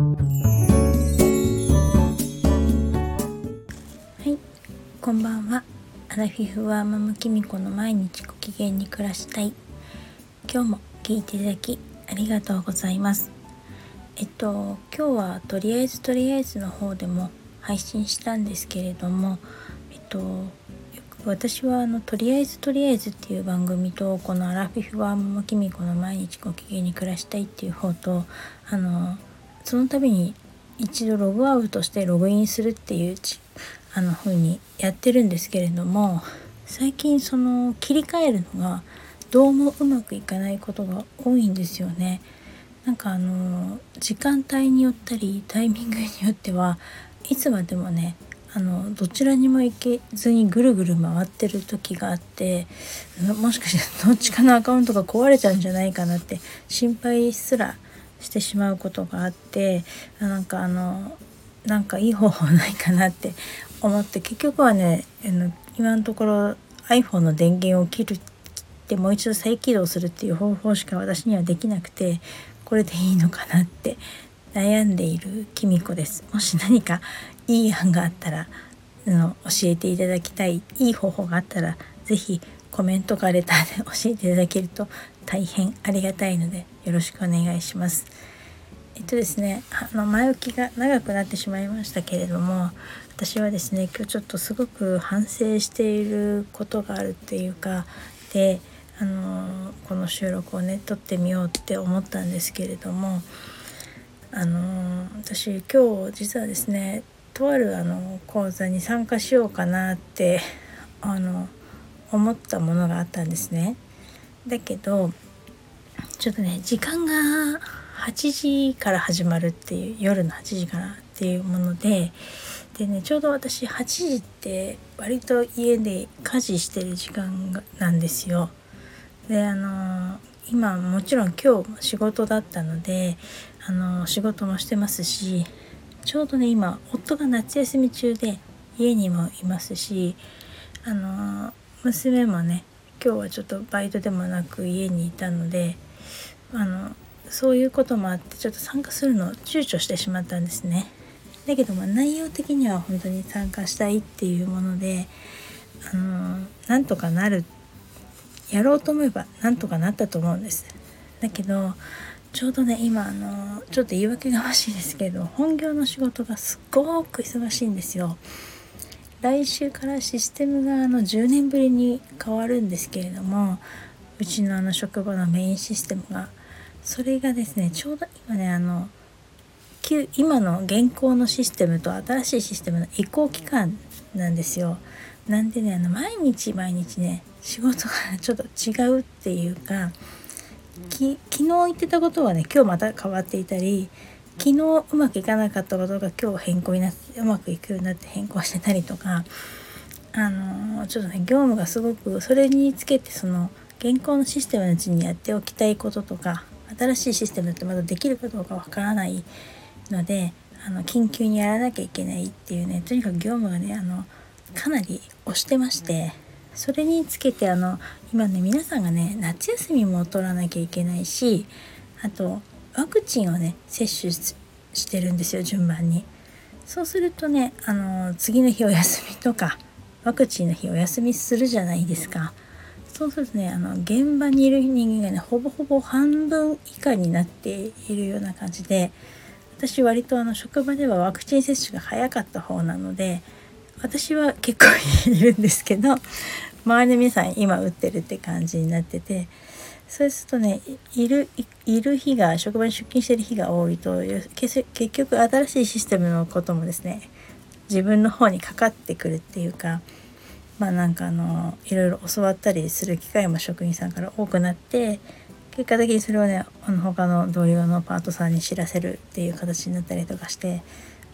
はいこんばんは。アラフィフはママキミコの毎日ご機嫌に暮らしたい。今日も聞いていただきありがとうございます。えっと今日はとりあえずとりあえずの方でも配信したんですけれどもえっと私はあのとりあえずとりあえずっていう番組とこのアラフィフはママキミコの毎日ご機嫌に暮らしたいっていう方とあのその度に一度ログアウトしてログインするっていうあの風にやってるんですけれども最近その切り替えるのがどうもうまくいかないことが多いんですよね。なんかあの時間帯によったりタイミングによってはいつまでもねあのどちらにも行けずにぐるぐる回ってる時があってもしかしてどっちかのアカウントが壊れちゃうんじゃないかなって心配すらしてしまうことがあってなんかあのなんかいい方法ないかなって思って結局はね今のところ iPhone の電源を切るってもう一度再起動するっていう方法しか私にはできなくてこれでいいのかなって悩んでいるきみこです。もし何かいい案があったらあの教えていただきたいいい方法があったら是非コメントかレターで教えていただけると大変ありがたいのでよろしくお願いします。えっとですねあの前置きが長くなってしまいましたけれども私はですね今日ちょっとすごく反省していることがあるっていうかであのこの収録をね撮ってみようって思ったんですけれどもあの私今日実はですねとあるあの講座に参加しようかなってあの思ったものがあったんですね。だけどちょっとね時間が8時から始まるっていう夜の8時からっていうものででねちょうど私8時って割と家で家事してる時間がなんですよ。であの今もちろん今日仕事だったのであの仕事もしてますしちょうどね今夫が夏休み中で家にもいますしあの娘もね今日はちょっとバイトでもなく家にいたのであのそういうこともあってちょっと参加するのを躊躇してしまったんですね。だけどま内容的には本当に参加したいっていうものであのなんとかなるやろうと思えばなんとかなったと思うんです。だけどちょうどね今あのちょっと言い訳がましいですけど本業の仕事がすごく忙しいんですよ。来週からシステムがあの10年ぶりに変わるんですけれどもうちのあの職場のメインシステムがそれがですねちょうど今ねあの今の現行のシステムと新しいシステムの移行期間なんですよ。なんでねあの毎日毎日ね仕事がちょっと違うっていうか昨日言ってたことはね今日また変わっていたり昨日うまくいかなかったことが今日変更になってうまくいくようになって変更してたりとかあのちょっとね業務がすごくそれにつけてその現行のシステムのうちにやっておきたいこととか新しいシステムってまだできるかどうかわからないのであの緊急にやらなきゃいけないっていうねとにかく業務がねあのかなり押してまして。それにつけてあの今ね皆さんがね夏休みも取らなきゃいけないしあとワクチンをね接種してるんですよ順番に。そうするとねあの次の日お休みとかワクチンの日お休みするじゃないですか。そうするとねあの現場にいる人間がねほぼほぼ半分以下になっているような感じで私割とあの職場ではワクチン接種が早かった方なので私は結構いるんですけど周りの皆さん今打ってるって感じになっててそうするとねいるいる日が職場に出勤してる日が多いと結局新しいシステムのこともですね自分の方にかかってくるっていうかまあなんかあのいろいろ教わったりする機会も職員さんから多くなって結果的にそれをねあの他の同僚のパートさんに知らせるっていう形になったりとかして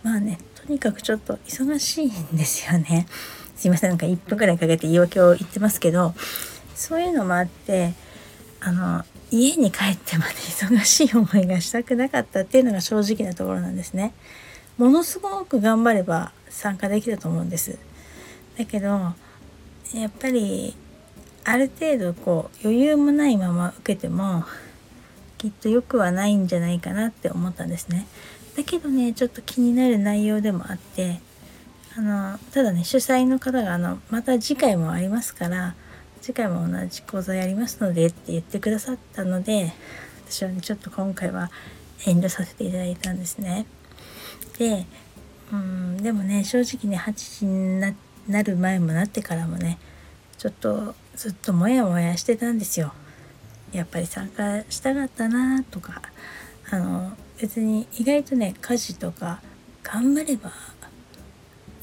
まあねとにかくちょっと忙しいんですよね。すいませんなんか1分ぐらいかけて言い訳を言ってますけどそういうのもあってあの家に帰ってまで忙しい思いがしたくなかったっていうのが正直なところなんですね。ものすごく頑張れば参加できたと思うんです。だけどやっぱりある程度こう余裕もないまま受けてもきっと良くはないんじゃないかなって思ったんですね。だけどねちょっと気になる内容でもあってあのただね主催の方があのまた次回もありますから次回も同じ講座やりますのでって言ってくださったので私はねちょっと今回は遠慮させていただいたんですね。でうんでもね正直ね8時になる前もなってからもねちょっとずっとモヤモヤしてたんですよ。やっぱり参加したかったなとかあの別に意外とね家事とか頑張れば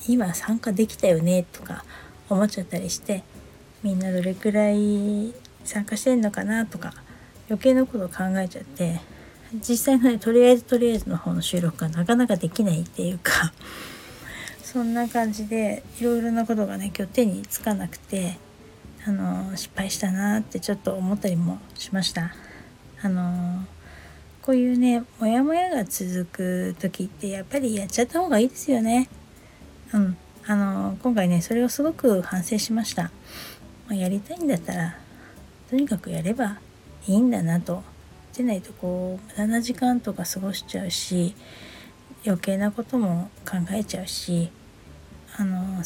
今参加できたよねとか思っちゃったりしてみんなどれくらい参加してんのかなとか余計なことを考えちゃって実際のねとりあえずとりあえずの方の収録がなかなかできないっていうか そんな感じでいろいろなことがね今日手につかなくてあの失敗したなってちょっと思ったりもしました。あのこういうねモヤモヤが続く時ってやっぱりやっちゃった方がいいですよね。うん、あの今回ねそれをすごく反省しました。まあ、やりたいんだったらとにかくやればいいんだなと。でないとこう無駄な時間とか過ごしちゃうし余計なことも考えちゃうしあの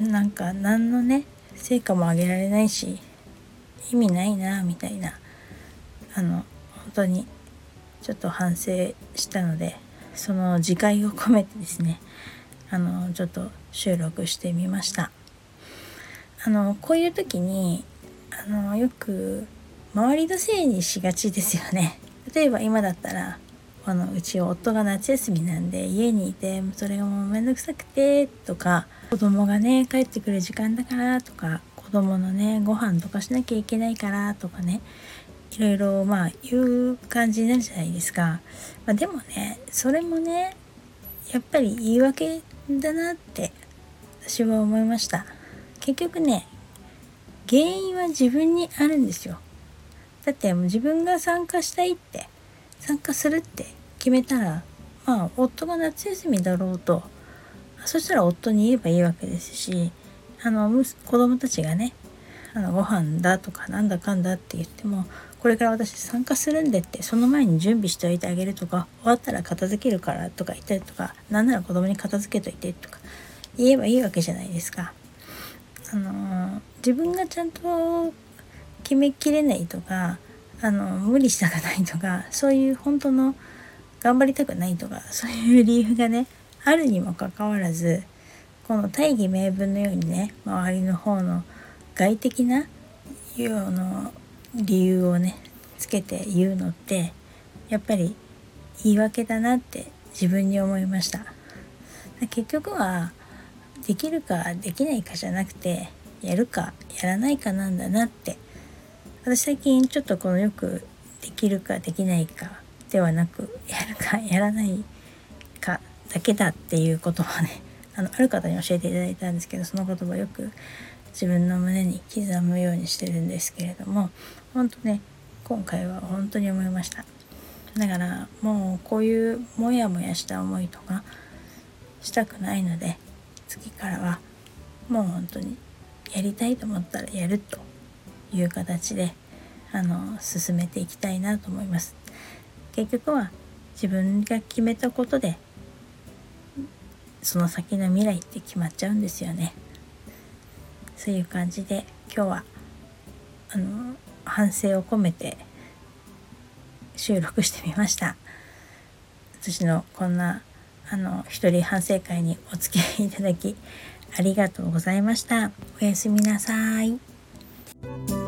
なんか何のね成果も上げられないし意味ないなみたいなあの本当にちょっと反省したのでその自戒を込めてですねあのちょっと収録してみましたあのこういう時にあのよく周りのせいにしがちですよね。例えば今だったらあのうち夫が夏休みなんで家にいてそれがもうめんどくさくてとか子供がね帰ってくる時間だからとか子供のねご飯とかしなきゃいけないからとかねいろいろまあ言う感じになるじゃないですか、まあ、でもねそれもねやっぱり言い訳だなって私は思いました。結局ね原因は自分にあるんですよだってもう自分が参加したいって参加するって決めたらまあ夫が夏休みだろうとそしたら夫に言えばいいわけですしあの子供たちがねあのご飯だとかなんだかんだって言ってもこれから私参加するんでってその前に準備しておいてあげるとか終わったら片付けるからとか言ったりとか何なら子供に片付けといてとか言えばいいわけじゃないですか。あの自分がちゃんと決めきれないとかあの無理したくないとかそういう本当の頑張りたくないとかそういう理由がねあるにもかかわらずこの大義名分のようにね周りの方の外的なようの理由をねつけて言うのってやっぱり言い訳だなって自分に思いました。結局はできるかできないかじゃなくてやるかやらないかなんだなって。私最近ちょっとこのよくできるかできないかではなくやるかやらないかだけだっていうことをね あのある方に教えていただいたんですけどその言葉よく自分の胸に刻むようにしてるんですけれども本当ね今回は本当に思いました。だからもうこういうモヤモヤした思いとかしたくないので次からはもう本当にやりたいと思ったらやるという形であの進めていきたいなと思います。結局は自分が決めたことでその先の未来って決まっちゃうんですよね。そういう感じで今日はあの反省を込めて収録してみました。私のこんなあの一人反省会にお付き合いいただきありがとうございましたおやすみなさい。